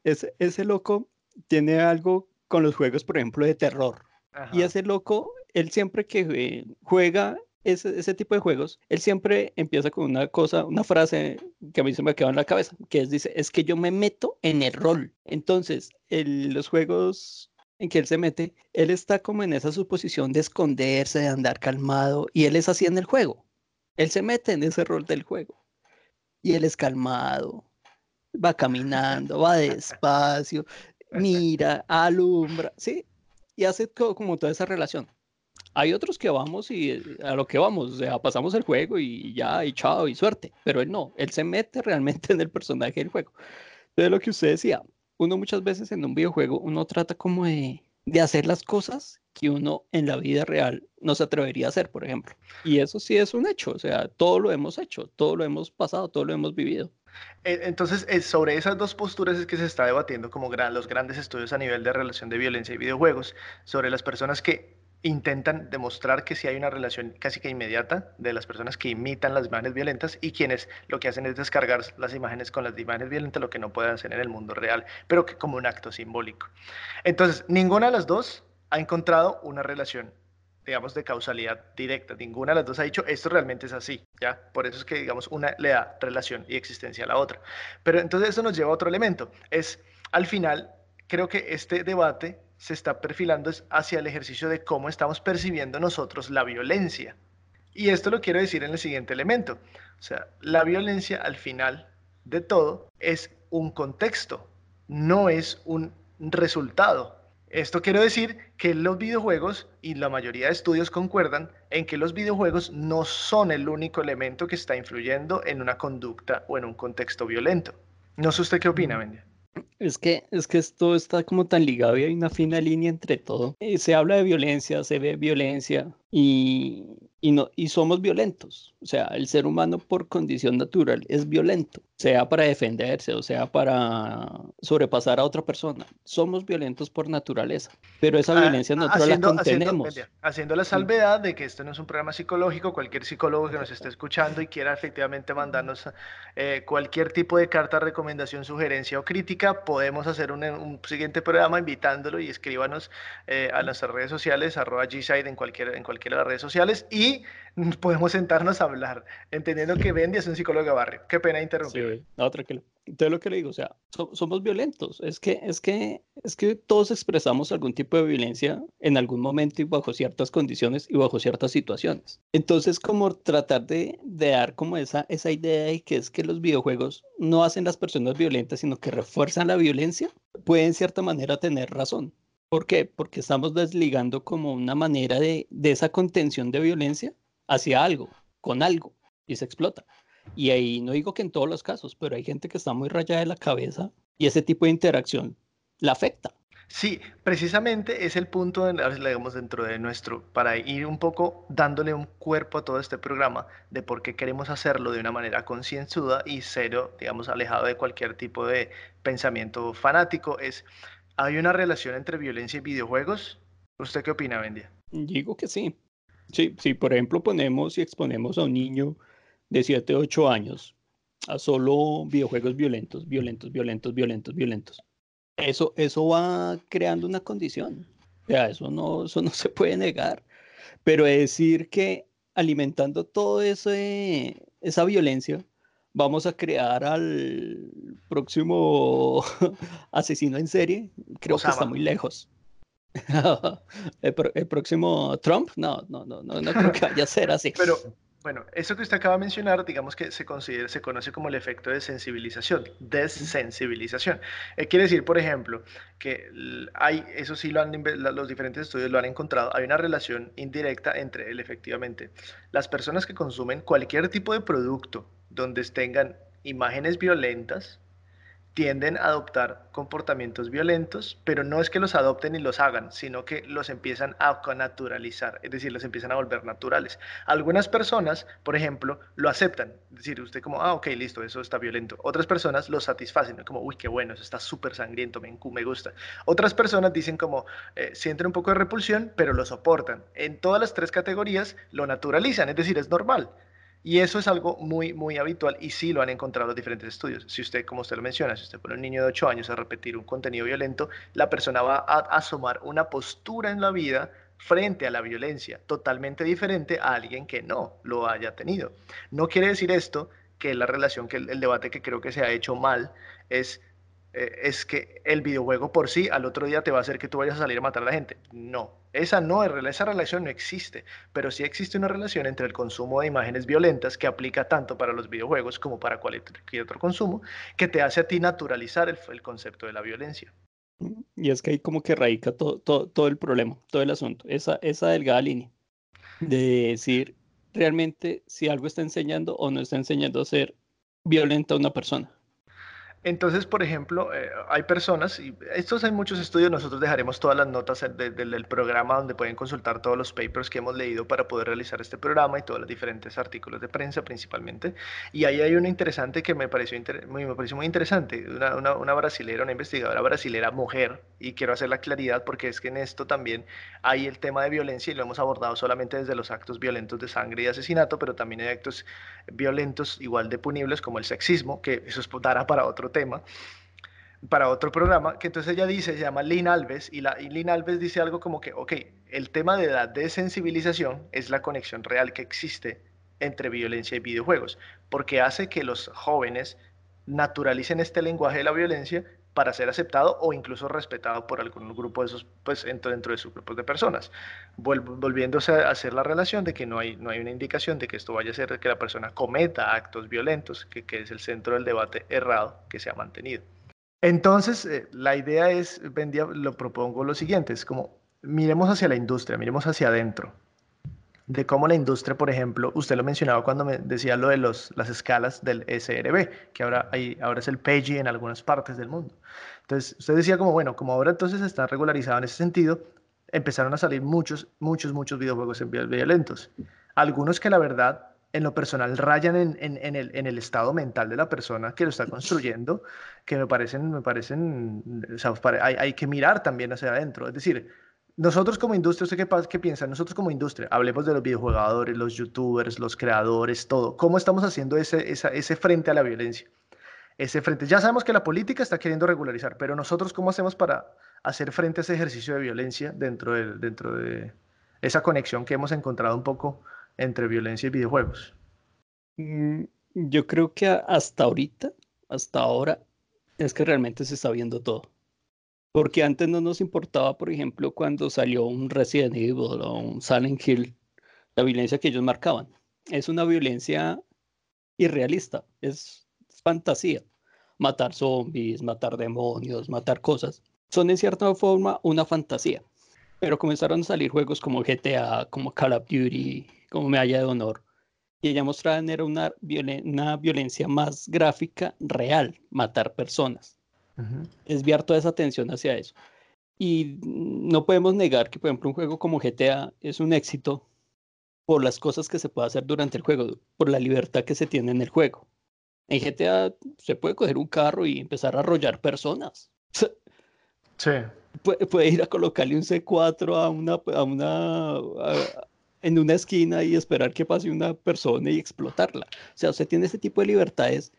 Ese, ese loco tiene algo con los juegos, por ejemplo, de terror. Y ese loco, él siempre que eh, juega ese, ese, tipo de juegos, él siempre empieza con una cosa, una frase que a mí se me ha quedado en la cabeza, que es, dice, es que yo me meto en el rol. Entonces, el, los juegos en que él se mete, él está como en esa suposición de esconderse, de andar calmado, y él es así en el juego. Él se mete en ese rol del juego y él es calmado, va caminando, va despacio, mira, alumbra, ¿sí? Y hace como toda esa relación. Hay otros que vamos y eh, a lo que vamos, o sea, pasamos el juego y ya, y chao, y suerte. Pero él no, él se mete realmente en el personaje del juego. Entonces, lo que usted decía, uno muchas veces en un videojuego, uno trata como de, de hacer las cosas que uno en la vida real no se atrevería a hacer, por ejemplo. Y eso sí es un hecho, o sea, todo lo hemos hecho, todo lo hemos pasado, todo lo hemos vivido. E, entonces, sobre esas dos posturas es que se está debatiendo como los grandes estudios a nivel de relación de violencia y videojuegos, sobre las personas que intentan demostrar que sí hay una relación casi que inmediata de las personas que imitan las imágenes violentas y quienes lo que hacen es descargar las imágenes con las imágenes violentas, lo que no pueden hacer en el mundo real, pero que como un acto simbólico. Entonces, ninguna de las dos ha encontrado una relación, digamos, de causalidad directa. Ninguna de las dos ha dicho esto realmente es así, ¿ya? Por eso es que, digamos, una le da relación y existencia a la otra. Pero entonces eso nos lleva a otro elemento. Es, al final, creo que este debate se está perfilando hacia el ejercicio de cómo estamos percibiendo nosotros la violencia. Y esto lo quiero decir en el siguiente elemento. O sea, la violencia al final de todo es un contexto, no es un resultado. Esto quiero decir que los videojuegos, y la mayoría de estudios concuerdan, en que los videojuegos no son el único elemento que está influyendo en una conducta o en un contexto violento. No sé usted qué opina, Mendia. Es que, es que esto está como tan ligado y hay una fina línea entre todo. Eh, se habla de violencia, se ve violencia y, y, no, y somos violentos. O sea, el ser humano por condición natural es violento, sea para defenderse o sea para sobrepasar a otra persona. Somos violentos por naturaleza, pero esa ah, violencia natural la contenemos. Haciendo, la salvedad de que este no es un programa psicológico, cualquier psicólogo que nos esté escuchando y quiera efectivamente mandarnos eh, cualquier tipo de carta, recomendación, sugerencia o crítica, podemos hacer un, siguiente programa invitándolo y escríbanos eh, a nuestras redes sociales, arroba G-Side en, cualquier, en cualquiera de las redes sociales y podemos sentarnos a hablar, entendiendo que Bendy es un psicólogo de barrio. Qué pena interrumpir. Sí, no, tranquilo. Entonces lo que le digo, o sea, somos violentos. Es que, es que, es que todos expresamos algún tipo de violencia en algún momento y bajo ciertas condiciones y bajo ciertas situaciones. Entonces, como tratar de, de dar como esa, esa idea de que es que los videojuegos no hacen las personas violentas, sino que refuerzan la violencia, puede en cierta manera tener razón. ¿Por qué? Porque estamos desligando como una manera de, de esa contención de violencia hacia algo, con algo, y se explota. Y ahí no digo que en todos los casos, pero hay gente que está muy rayada de la cabeza y ese tipo de interacción la afecta. Sí, precisamente es el punto, digamos, dentro de nuestro, para ir un poco dándole un cuerpo a todo este programa de por qué queremos hacerlo de una manera concienzuda y cero, digamos, alejado de cualquier tipo de pensamiento fanático, es, ¿hay una relación entre violencia y videojuegos? ¿Usted qué opina, Bendia? Digo que sí. Sí, sí, por ejemplo, ponemos y exponemos a un niño de 7, 8 años a solo videojuegos violentos, violentos, violentos, violentos, violentos eso, eso va creando una condición. O sea, eso no, eso no se puede negar. Pero decir que alimentando ese, esa violencia, vamos a crear al próximo asesino en serie, creo que está muy lejos. el, el, próximo Trump, no, no, no, no, no creo que vaya a ser así. Pero, bueno, eso que usted acaba de mencionar, digamos que se, considera, se conoce como el efecto de sensibilización, desensibilización. Eh, quiere decir, por ejemplo, que hay, eso sí lo han, los diferentes estudios lo han encontrado, hay una relación indirecta entre, el, efectivamente, las personas que consumen cualquier tipo de producto donde tengan imágenes violentas, tienden a adoptar comportamientos violentos, pero no es que los adopten y los hagan, sino que los empiezan a naturalizar, es decir, los empiezan a volver naturales. Algunas personas, por ejemplo, lo aceptan, es decir, usted como, ah, ok, listo, eso está violento. Otras personas lo satisfacen, como, uy, qué bueno, eso está súper sangriento, me, me, gusta. Otras personas dicen como, eh, sienten un poco de repulsión, pero lo soportan. En todas las tres categorías lo naturalizan, es decir, es normal. Y eso es algo muy, muy habitual y sí lo han encontrado los diferentes estudios. Si usted, como usted lo menciona, si usted pone un niño de 8 años a repetir un contenido violento, la persona va a asomar una postura en la vida frente a la violencia totalmente diferente a alguien que no lo haya tenido. No quiere decir esto que la relación, que el, debate que creo que se ha hecho mal es eh, es que el videojuego por sí al otro día te va a hacer que tú vayas a salir a matar a la gente. No, esa no es esa relación no existe, pero sí existe una relación entre el consumo de imágenes violentas que aplica tanto para los videojuegos como para cualquier otro consumo, que te hace a ti naturalizar el, concepto de la violencia. Y es que ahí como que radica todo, todo, el problema, todo el asunto, esa, esa delgada línea de decir realmente si algo está enseñando o no está enseñando a ser violenta a una persona. Entonces, por ejemplo, eh, hay personas, y estos hay muchos estudios, nosotros dejaremos todas las notas del programa donde pueden consultar todos los papers que hemos leído para poder realizar este programa y todos los diferentes artículos de prensa principalmente. Y ahí hay una interesante que me pareció, muy, me pareció muy interesante, una, una, una brasilera, una investigadora brasilera mujer, y quiero hacer la claridad porque es que en esto también hay el tema de violencia y lo hemos abordado solamente desde los actos violentos de sangre y asesinato, pero también hay actos violentos igual de punibles como el sexismo, que eso es dará para otro tema, para otro programa, que entonces ella dice, se llama Lynn Alves, y, la, y Lynn Alves dice algo como que, ok, el tema de la desensibilización es la conexión real que existe entre violencia y videojuegos, porque hace que los jóvenes naturalicen este lenguaje de la violencia para ser aceptado o incluso respetado por algún grupo de esos, pues dentro, de sus grupos de personas. volviéndose a hacer la relación de que no hay, no hay una indicación de que esto vaya a ser que la persona cometa actos violentos, que, es el centro del debate errado que se ha mantenido. Entonces, eh, la idea es, vendía, lo propongo lo siguiente, es como miremos hacia la industria, miremos hacia adentro de cómo la industria, por ejemplo, usted lo mencionaba cuando me decía lo de los, las escalas del SRB, que ahora, hay, ahora es el PEGI en algunas partes del mundo. Entonces, usted decía como, bueno, como ahora entonces está regularizado en ese sentido, empezaron a salir muchos, muchos, muchos videojuegos violentos. Algunos que la verdad, en lo personal, rayan en, en, el, en el estado mental de la persona que lo está construyendo, que me parecen, me parecen, o sea, hay, hay que mirar también hacia adentro. Es decir, nosotros como industria, ¿usted qué, qué, piensa? Nosotros como industria, hablemos de los videojugadores, los youtubers, los creadores, todo. ¿Cómo estamos haciendo ese, ese frente a la violencia? Ese frente. Ya sabemos que la política está queriendo regularizar, pero nosotros cómo hacemos para hacer frente a ese ejercicio de violencia dentro de, dentro de esa conexión que hemos encontrado un poco entre violencia y videojuegos? Mm, yo creo que hasta ahorita, hasta ahora, es que realmente se está viendo todo. Porque antes no nos importaba, por ejemplo, cuando salió un Resident Evil o un Silent Hill, la violencia que ellos marcaban. Es una violencia irrealista, es, fantasía. Matar zombies, matar demonios, matar cosas. Son en cierta forma una fantasía. Pero comenzaron a salir juegos como GTA, como Call of Duty, como Medalla de Honor. y ella mostraba era una, una violencia más gráfica real, matar personas. Desviar toda esa atención hacia eso. Y no podemos negar que, por ejemplo, un juego como GTA es un éxito por las cosas que se puede hacer durante el juego, por la libertad que se tiene en el juego. En GTA se puede coger un carro y empezar a arrollar personas. Sí. Puede, ir a colocarle un C4 a una, a una en una esquina y esperar que pase una persona y explotarla. O sea, usted tiene ese tipo de libertades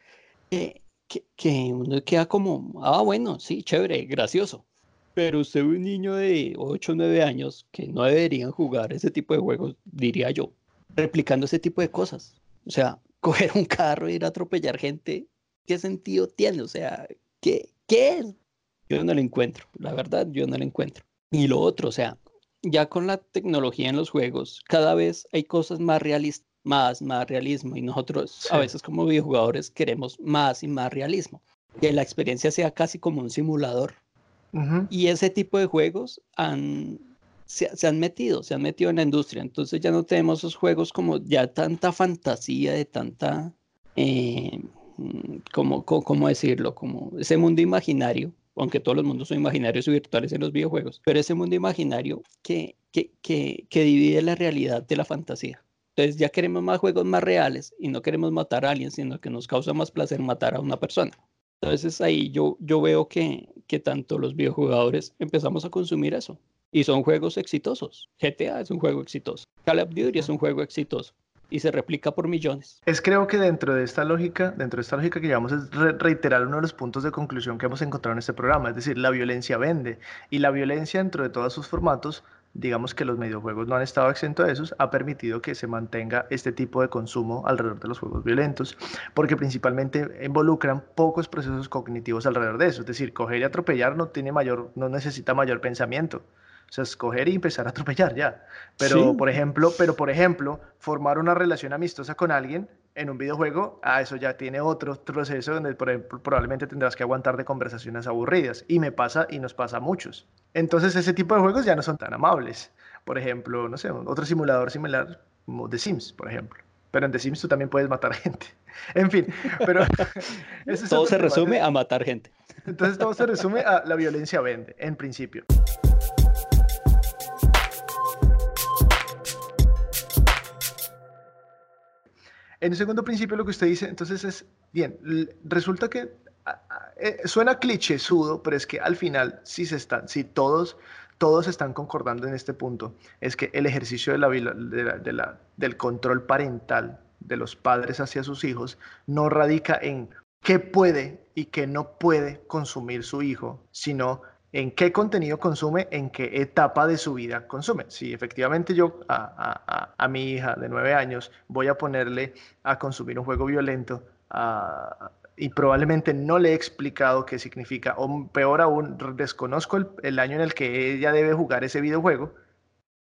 que, uno queda como, ah, bueno, sí, chévere, gracioso. Pero usted un niño de 8 o 9 años que no deberían jugar ese tipo de juegos, diría yo, replicando ese tipo de cosas. O sea, coger un carro e ir a atropellar gente, ¿qué sentido tiene? O sea, ¿qué, qué es? Yo no lo encuentro, la verdad, yo no lo encuentro. Y lo otro, o sea, ya con la tecnología en los juegos, cada vez hay cosas más realistas, más, más realismo. Y nosotros a veces como videojugadores queremos más y más realismo. Que la experiencia sea casi como un simulador. Y ese tipo de juegos han, se, han metido, se han metido en la industria. Entonces ya no tenemos esos juegos como ya tanta fantasía, de tanta, eh, mm, como, ¿cómo decirlo? Como ese mundo imaginario aunque todos los mundos son imaginarios y virtuales en los videojuegos, pero ese mundo imaginario que, que, que, que divide la realidad de la fantasía. Entonces ya queremos más juegos más reales y no queremos matar a alguien, sino que nos causa más placer matar a una persona. Entonces ahí yo, yo veo que, que tanto los videojugadores empezamos a consumir eso. Y son juegos exitosos. GTA es un juego exitoso. Call of Duty es un juego exitoso y se replica por millones. Es creo que dentro de esta lógica, dentro de esta lógica que llevamos es reiterar uno de los puntos de conclusión que hemos encontrado en este programa, es decir, la violencia vende y la violencia dentro de todos sus formatos, digamos que los videojuegos no han estado exentos de esos, ha permitido que se mantenga este tipo de consumo alrededor de los juegos violentos, porque principalmente involucran pocos procesos cognitivos alrededor de eso, es decir, coger y atropellar no tiene mayor no necesita mayor pensamiento. O sea, escoger y empezar a atropellar ya. Pero, por ejemplo, pero por ejemplo, formar una relación amistosa con alguien en un videojuego, ah, eso ya tiene otro proceso donde por ejemplo, probablemente tendrás que aguantar de conversaciones aburridas. Y me pasa y nos pasa a muchos. Entonces, ese tipo de juegos ya no son tan amables. Por ejemplo, no sé, otro simulador similar como The Sims, por ejemplo. Pero en The Sims tú también puedes matar gente. En fin, pero... todo se resume a matar gente. Entonces todo se resume a la violencia vende, en principio. En el segundo principio lo que usted dice, entonces es, bien, resulta que eh, suena clichésudo, pero es que al final si se están, si todos, todos están concordando en este punto, es que el ejercicio de la, de del control parental de los padres hacia sus hijos no radica en qué puede y qué no puede consumir su hijo, sino en qué contenido consume, en qué etapa de su vida consume. Si efectivamente yo a, mi hija de nueve años voy a ponerle a consumir un juego violento y probablemente no le he explicado qué significa, o peor aún, desconozco el, año en el que ella debe jugar ese videojuego,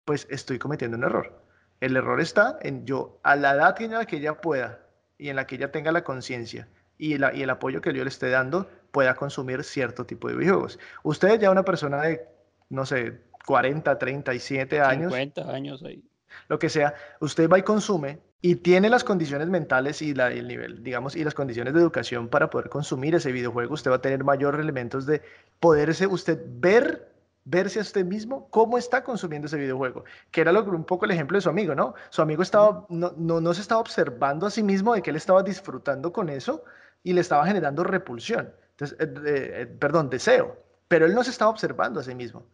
pues estoy cometiendo un error. El error está en yo, a la edad en la que ella pueda y en la que ella tenga la conciencia y, y el apoyo que yo le esté dando, pueda consumir cierto tipo de videojuegos. Usted ya una persona de, no sé, 40, 37 años. 50 años ahí. Lo que sea, usted va y consume y tiene las condiciones mentales y la, el nivel, digamos, y las condiciones de educación para poder consumir ese videojuego. Usted va a tener mayores elementos de poderse usted ver verse a usted mismo cómo está consumiendo ese videojuego, que era lo, un poco el ejemplo de su amigo, ¿no? Su amigo estaba, no, no, no se estaba observando a sí mismo de que él estaba disfrutando con eso y le estaba generando repulsión. Entonces, eh, eh, perdón, deseo. Pero él no se estaba observando a sí mismo.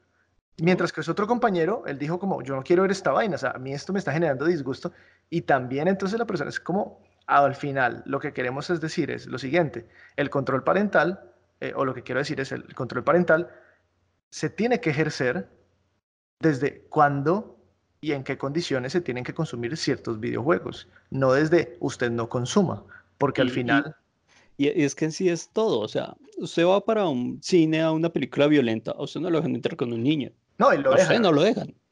Mientras que su otro compañero, él dijo como, yo no quiero ver esta vaina, o sea, a mí esto me está generando disgusto. Y también entonces la persona es como, al final, lo que queremos es decir es lo siguiente, el control parental, eh, o lo que quiero decir es el control parental, se tiene que ejercer desde cuándo y en qué condiciones se tienen que consumir ciertos videojuegos, no desde usted no consuma, porque al final... Y, es que en sí es todo, o sea, usted va para un cine a una película violenta, a usted no lo dejan entrar con un niño. No, y lo a usted no lo dejan.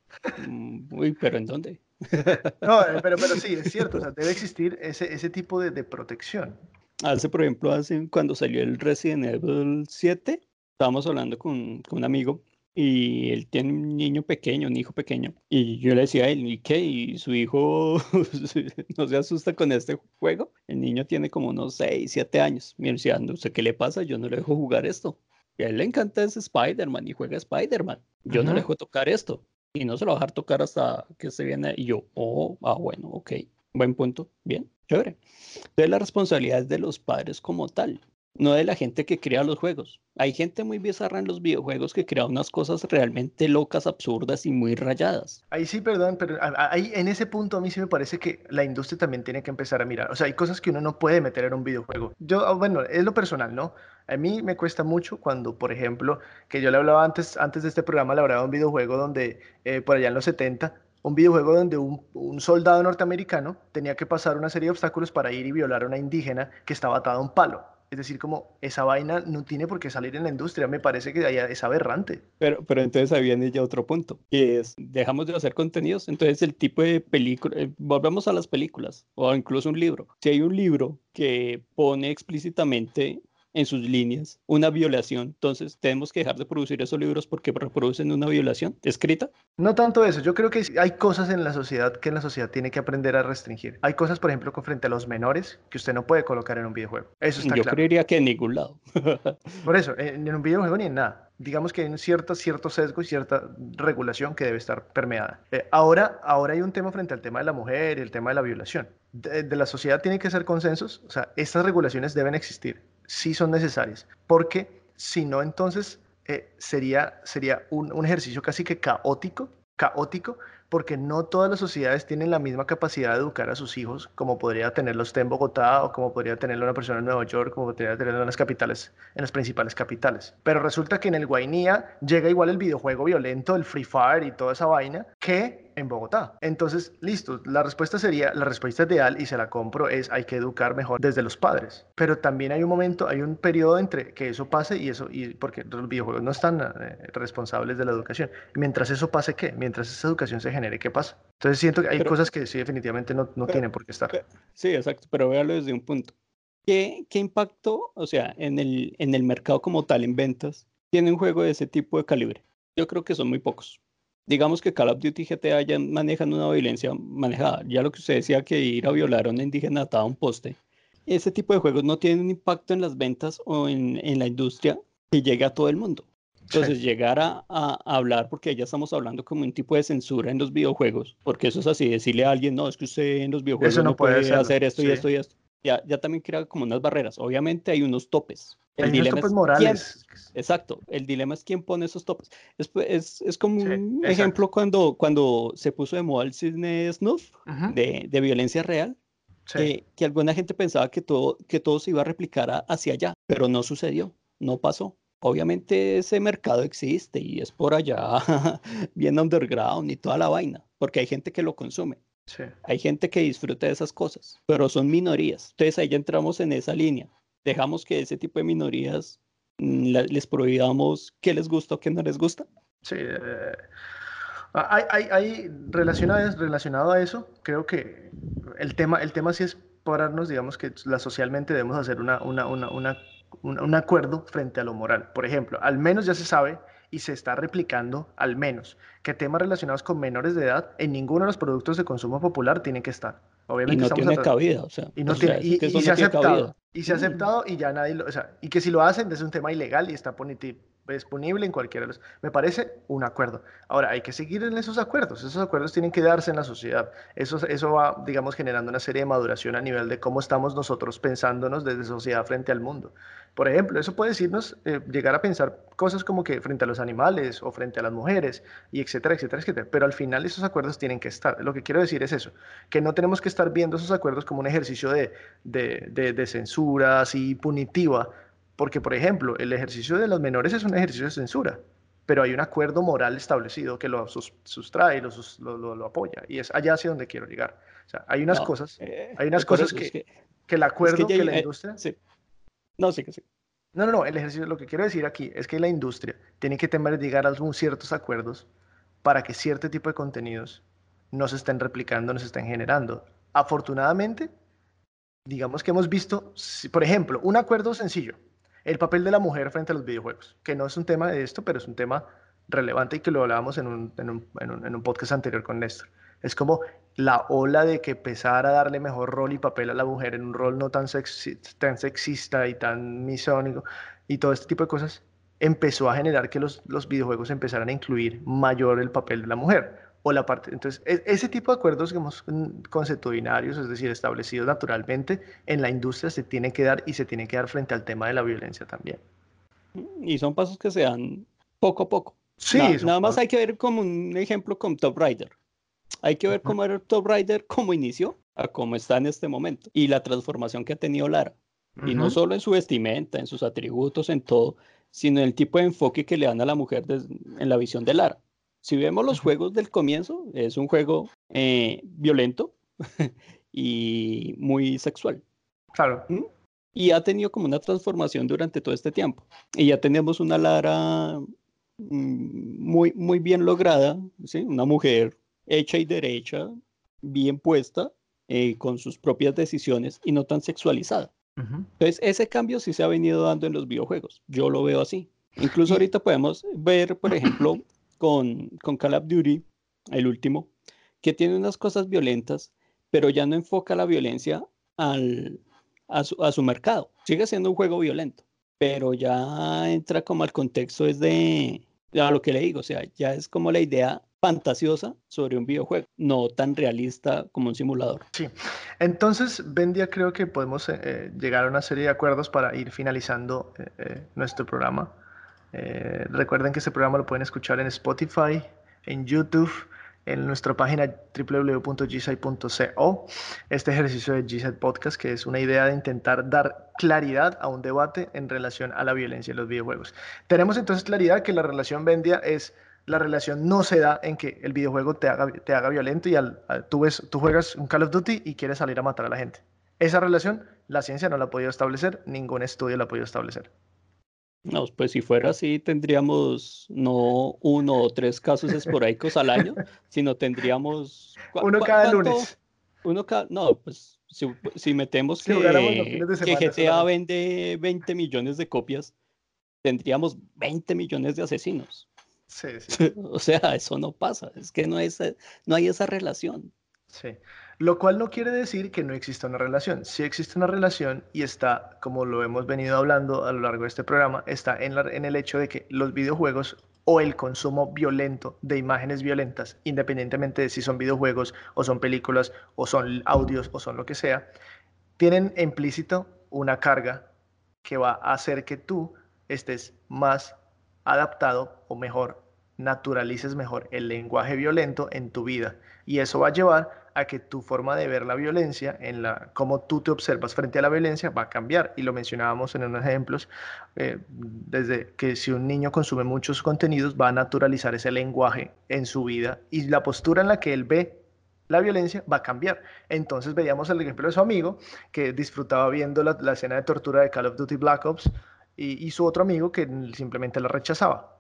Mm, uy, pero ¿en dónde? no, eh, pero, pero sí, es cierto, o sea, debe existir ese, ese tipo de, de protección. Hace, por ejemplo, hace, cuando salió el Resident Evil 7, estábamos hablando con, con un amigo y él tiene un niño pequeño, un hijo pequeño. Y yo le decía a él, ¿y qué? ¿Y su hijo no se asusta con este juego? El niño tiene como unos 6, 7 años. Me decía, no sé qué le pasa, yo no le dejo jugar esto. Y a él le encanta ese Spider-Man y juega Spider-Man. Yo no le dejo tocar esto. Y no se lo va a dejar tocar hasta que se viene. Y yo, oh, ah, bueno, ok. Buen punto. Bien, chévere. Entonces la responsabilidad es de los padres como tal no de la gente que crea los juegos. Hay gente muy bizarra en los videojuegos que crea unas cosas realmente locas, absurdas y muy rayadas. Ahí sí, perdón, pero ahí en ese punto a mí sí me parece que la industria también tiene que empezar a mirar. O sea, hay cosas que uno no puede meter en un videojuego. Yo, ah, bueno, es lo personal, ¿no? A mí me cuesta mucho cuando, por ejemplo, que yo le hablaba antes, antes de este programa, le hablaba de un videojuego donde, eh, por allá en los 70, un videojuego donde un, un, soldado norteamericano tenía que pasar una serie de obstáculos para ir y violar a una indígena que estaba atada a un palo. Es decir, como esa vaina no tiene por qué salir en la industria, me parece que es aberrante. Pero, pero entonces ahí viene ya otro punto, que es, dejamos de hacer contenidos, entonces el tipo de película, eh, volvemos a las películas, o incluso un libro. Si hay un libro que pone explícitamente en sus líneas una violación. Entonces, ¿tenemos que dejar de producir esos libros porque reproducen una violación escrita? No tanto eso. Yo creo que hay cosas en la sociedad que la sociedad tiene que aprender a restringir. Hay cosas, por ejemplo, con frente a los menores que usted no puede colocar en un videojuego. Eso está Yo creería que en ningún lado. por eso, en un videojuego ni en nada digamos que hay un cierto, cierto sesgo y cierta regulación que debe estar permeada. Eh, ahora, ahora hay un tema frente al tema de la mujer y el tema de la violación. De, de, la sociedad tiene que ser consensos, o sea, estas regulaciones deben existir sí son necesarias, porque si no, entonces eh, sería, sería un, un, ejercicio casi que caótico, caótico, porque no todas las sociedades tienen la misma capacidad de educar a sus hijos como podría tenerlo usted en Bogotá o como podría tenerlo una persona en Nueva York, como podría tenerlo en las capitales, en las principales capitales. Pero resulta que en el Guainía llega igual el videojuego violento, el Free Fire y toda esa vaina, que en Bogotá. Entonces, listo, la respuesta sería, la respuesta ideal, y se la compro, es hay que educar mejor desde los padres. Pero también hay un momento, hay un periodo entre que eso pase y eso, y porque los videojuegos no están eh, responsables de la educación. mientras eso pase, ¿qué? Mientras esa educación se genere, ¿qué pasa? Entonces siento que hay cosas que sí definitivamente no, no tienen por qué estar. sí, exacto, pero véalo desde un punto. ¿Qué, ¿Qué, impacto, o sea, en el, en el mercado como tal, en ventas, tiene un juego de ese tipo de calibre? Yo creo que son muy pocos digamos que Call of Duty GTA ya manejan una violencia manejada. Ya lo que usted decía que ir a violar a una indígena atado a un poste. Ese tipo de juegos no tienen un impacto en las ventas o en, en la industria que llegue a todo el mundo. Entonces, llegar a, a, hablar, porque ya estamos hablando como un tipo de censura en los videojuegos, porque eso es así, decirle a alguien, no, es que usted en los videojuegos no, puede, hacer esto y esto y esto. Ya, ya también crea como unas barreras. Obviamente hay unos topes, el dilema es morales. exacto, el dilema es quién pone esos topes. Es, es, es como un ejemplo cuando, cuando se puso de moda el cine snuff de, de, violencia real, que, que, alguna gente pensaba que todo, que todo se iba a replicar hacia allá, pero no sucedió, no pasó. Obviamente ese mercado existe y es por allá bien underground y toda la vaina, porque hay gente que lo consume. Hay gente que disfruta de esas cosas, pero son minorías. Entonces ahí ya entramos en esa línea dejamos que ese tipo de minorías mm, les prohibamos qué les gusta o qué no les gusta. Sí, eh, hay, hay, hay relacionado, relacionado a eso, creo que el tema, el tema sí es pararnos, digamos que la socialmente debemos hacer una, una, una, una un, acuerdo frente a lo moral. Por ejemplo, al menos ya se sabe y se está replicando, al menos, que temas relacionados con menores de edad en ninguno de los productos de consumo popular tienen que estar. Obviamente y no tiene cabida, o sea. Y, no tiene, y, se ha aceptado. Y se ha aceptado y ya nadie lo, o sea, y que si lo hacen es un tema ilegal y está disponible en cualquiera de los... Me parece un acuerdo. Ahora, hay que seguir en esos acuerdos. Esos acuerdos tienen que darse en la sociedad. Eso, eso va, digamos, generando una serie de maduración a nivel de cómo estamos nosotros pensándonos desde sociedad frente al mundo. Por ejemplo, eso puede decirnos eh, llegar a pensar cosas como que frente a los animales o frente a las mujeres y etcétera, etcétera, etcétera. Pero al final esos acuerdos tienen que estar. Lo que quiero decir es eso, que no tenemos que estar viendo esos acuerdos como un ejercicio de, de, de, de censura así punitiva, porque por ejemplo, el ejercicio de los menores es un ejercicio de censura, pero hay un acuerdo moral establecido que lo sustrae lo, lo, lo, apoya. Y es allá hacia donde quiero llegar. O sea, hay unas cosas, eh, hay unas cosas que, que, que, el acuerdo que, la industria... Sí no, sí que sí. No, no, no, el ejercicio, lo que quiero decir aquí es que la industria tiene que tener, llegar a ciertos acuerdos para que cierto tipo de contenidos no se estén replicando, no se estén generando. Afortunadamente, digamos que hemos visto, por ejemplo, un acuerdo sencillo, el papel de la mujer frente a los videojuegos, que no es un tema de esto, pero es un tema relevante y que lo hablábamos en un, en un, en un, podcast anterior con Néstor. Es como la ola de que empezar a darle mejor rol y papel a la mujer en un rol no tan, tan sexista y tan misónico y todo este tipo de cosas, empezó a generar que los, los videojuegos empezaran a incluir mayor el papel de la mujer o la parte. Entonces, e, ese tipo de acuerdos, digamos, conceptuinarios, es decir, establecidos naturalmente en la industria, se tiene que dar y se tiene que dar frente al tema de la violencia también. Y son pasos que se dan poco a poco. Sí. nada más hay que ver como un ejemplo con Top Rider. Hay que ver cómo era Top Rider, cómo inició, a cómo está en este momento y la transformación que ha tenido Lara. Y no solo en su vestimenta, en sus atributos, en todo, sino en el tipo de enfoque que le dan a la mujer en la visión de Lara. Si vemos los juegos del comienzo, es un juego eh, violento y muy sexual. Claro. ¿Mm? Y ha tenido como una transformación durante todo este tiempo. Y ya tenemos una Lara mm, muy, muy bien lograda, ¿sí? una mujer hecha y derecha, bien puesta, eh, con sus propias decisiones y no tan sexualizada. Entonces, ese cambio sí se ha venido dando en los videojuegos. Yo lo veo así. Incluso ahorita podemos ver, por ejemplo, con, con Call of Duty, el último, que tiene unas cosas violentas, pero ya no enfoca la violencia al, a, su, a su mercado. Sigue siendo un juego violento, pero ya entra como al contexto es de, lo que le digo, o sea, ya es como la idea fantasiosa sobre un videojuego, no tan realista como un simulador. Sí, entonces, Bendia, creo que podemos eh, eh, llegar a una serie de acuerdos para ir finalizando eh, nuestro programa. Eh, recuerden que este programa lo pueden escuchar en Spotify, en YouTube, en nuestra página www.gsite.co. Este ejercicio de GSite Podcast, que es una idea de intentar dar claridad a un debate en relación a la violencia en los videojuegos. Tenemos entonces claridad que la relación Vendia es la relación no se da en que el videojuego te haga, violento y tú, tú juegas un Call of Duty y quieres salir a matar a la gente. Esa relación la ciencia no la ha podido establecer, ningún estudio la ha podido establecer. No, pues si fuera así, tendríamos no uno o tres casos esporádicos al año, sino tendríamos... Uno cada lunes. Uno cada... No, pues si, metemos que, que GTA vende 20 millones de copias, tendríamos 20 millones de asesinos. Sí, sí. o sea, eso no pasa, es que no, es, no hay esa relación. Sí. Lo cual no quiere decir que no exista una relación. Sí existe una relación y está, como lo hemos venido hablando a lo largo de este programa, está en, el hecho de que los videojuegos o el consumo violento de imágenes violentas, independientemente de si son videojuegos o son películas o son audios o son lo que sea, tienen implícito una carga que va a hacer que tú estés más adaptado o mejor, naturalices mejor el lenguaje violento en tu vida. Y eso va a llevar a que tu forma de ver la violencia, en la cómo tú te observas frente a la violencia, va a cambiar. Y lo mencionábamos en unos ejemplos, eh, desde que si un niño consume muchos contenidos, va a naturalizar ese lenguaje en su vida y la postura en la que él ve la violencia va a cambiar. Entonces veíamos el ejemplo de su amigo que disfrutaba viendo la, escena de tortura de Call of Duty Black Ops y, y su otro amigo que simplemente la rechazaba.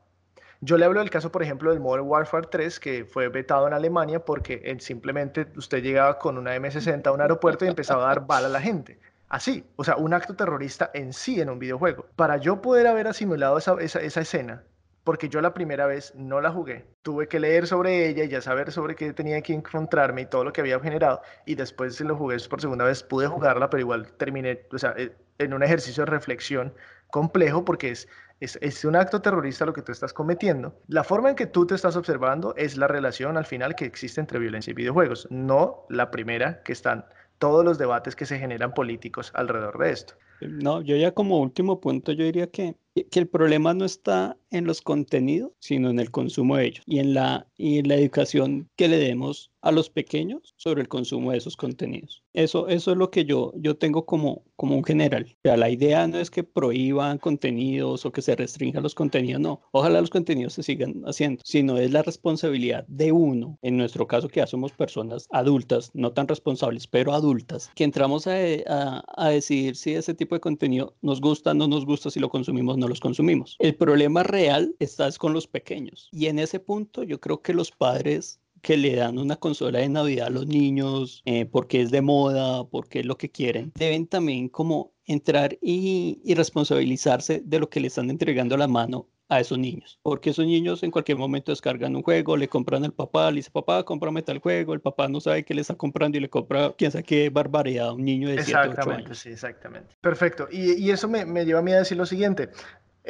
Yo le hablo del caso, por ejemplo, del Modern Warfare 3, que fue vetado en Alemania porque simplemente usted llegaba con una M60 a un aeropuerto y empezaba a dar bala a la gente. Así, o sea, un acto terrorista en sí en un videojuego. Para yo poder haber asimilado esa, esa, escena, porque yo la primera vez no la jugué. Tuve que leer sobre ella y ya saber sobre qué tenía que encontrarme y todo lo que había generado. Y después si lo jugué por segunda vez, pude jugarla, pero igual terminé, o sea, eh, en un ejercicio de reflexión complejo porque es es, un acto terrorista lo que tú estás cometiendo. La forma en que tú te estás observando es la relación al final que existe entre violencia y videojuegos, no la primera que están todos los debates que se generan políticos alrededor de esto. No, yo ya como último punto, yo diría que, que el problema no está en los contenidos, sino en el consumo de ellos y en la, y en la educación que le demos a los pequeños sobre el consumo de esos contenidos. Eso, eso es lo que yo, yo tengo como, como un general. O sea, la idea no es que prohíban contenidos o que se restrinjan los contenidos, no. Ojalá los contenidos se sigan haciendo, sino es la responsabilidad de uno, en nuestro caso que ya somos personas adultas, no tan responsables, pero adultas, que entramos a, a, a decidir si ese tipo de contenido nos gusta, no nos gusta, si lo consumimos, no los consumimos. El problema real está con los pequeños. Y en ese punto yo creo que los padres que le dan una consola de Navidad a los niños eh, porque es de moda, porque es lo que quieren, deben también como entrar y, y, responsabilizarse de lo que le están entregando a la mano a esos niños, porque esos niños en cualquier momento descargan un juego, le compran al papá, le dice, papá, cómprame tal juego, el papá no sabe qué le está comprando y le compra, quién sabe qué barbaridad a un niño de 7, 8 años. Sí, exactamente. Perfecto. Y, y eso me, me, lleva a mí a decir lo siguiente.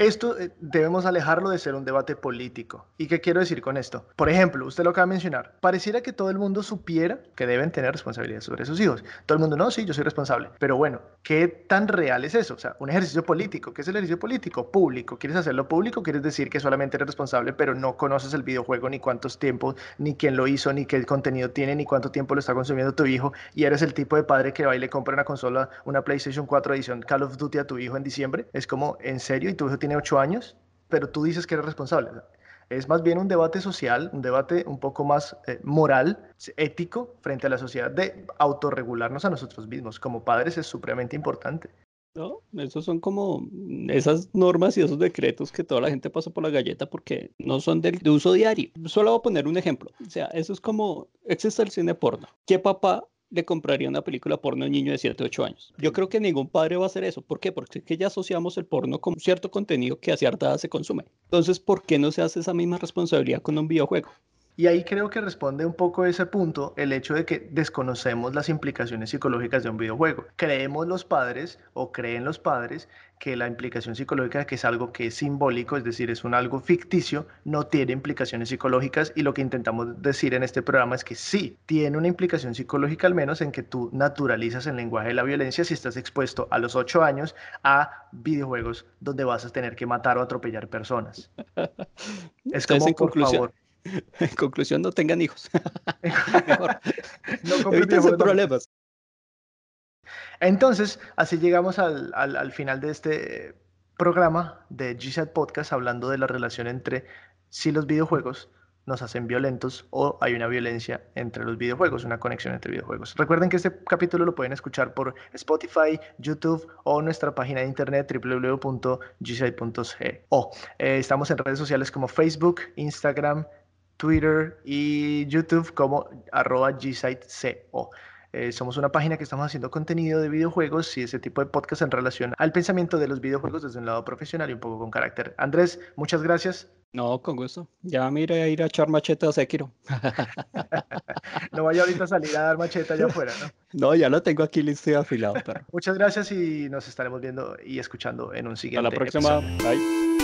Esto eh, debemos alejarlo de ser un debate político. ¿Y qué quiero decir con esto? Por ejemplo, usted lo acaba de mencionar, pareciera que todo el mundo supiera que deben tener responsabilidad sobre sus hijos. Todo el mundo, no, sí, yo soy responsable. Pero bueno, ¿qué tan real es eso? O sea, un ejercicio político. ¿Qué es el ejercicio político? Público. ¿Quieres hacerlo público? ¿Quieres decir que solamente eres responsable, pero no conoces el videojuego, ni cuántos tiempos, ni quién lo hizo, ni qué contenido tiene, ni cuánto tiempo lo está consumiendo tu hijo? Y eres el tipo de padre que va y le compra una consola, una PlayStation 4 edición Call of Duty a tu hijo en diciembre. Es como, ¿en serio? ¿Y tu hijo tiene 8 años? pero tú dices que eres responsable. Es más bien un debate social, un debate un poco más eh, moral, ético, frente a la sociedad, de autorregularnos a nosotros mismos. Como padres es supremamente importante. No, esos son como esas normas y esos decretos que toda la gente pasa por la galleta porque no son de, de uso diario. Solo voy a poner un ejemplo. O sea, eso es como, existe el cine porno. ¿Qué papá le compraría una película porno a un niño de 7, 8 años. Yo creo que ningún padre va a hacer eso. ¿Por qué? Porque es que ya asociamos el porno con cierto contenido que a cierta edad se consume. Entonces, ¿por qué no se hace esa misma responsabilidad con un videojuego? Y ahí creo que responde un poco ese punto el hecho de que desconocemos las implicaciones psicológicas de un videojuego. Creemos los padres o creen los padres que la implicación psicológica, que es algo que es simbólico, es decir, es un algo ficticio, no tiene implicaciones psicológicas y lo que intentamos decir en este programa es que sí, tiene una implicación psicológica al menos en que tú naturalizas el lenguaje de la violencia si estás expuesto a los ocho años a videojuegos donde vas a tener que matar o atropellar personas. Es como, por favor, En conclusión, no tengan hijos. Mejor. No problemas. Entonces, así llegamos al, al, al, final de este programa de GSAT Podcast hablando de la relación entre si los videojuegos nos hacen violentos o hay una violencia entre los videojuegos, una conexión entre videojuegos. Recuerden que este capítulo lo pueden escuchar por Spotify, YouTube o nuestra página de internet www.gsite.co. Eh, estamos en redes sociales como Facebook, Instagram, Twitter y YouTube como arroba gsiteco. Eh, somos una página que estamos haciendo contenido de videojuegos y ese tipo de podcast en relación al pensamiento de los videojuegos desde un lado profesional y un poco con carácter. Andrés, muchas gracias. No, con gusto. Ya mire a ir a echar machete a Sekiro. no vaya ahorita a salir a dar machete allá afuera, ¿no? No, ya lo tengo aquí listo y afilado. Muchas gracias y nos estaremos viendo y escuchando en un siguiente. Hasta la próxima. Bye.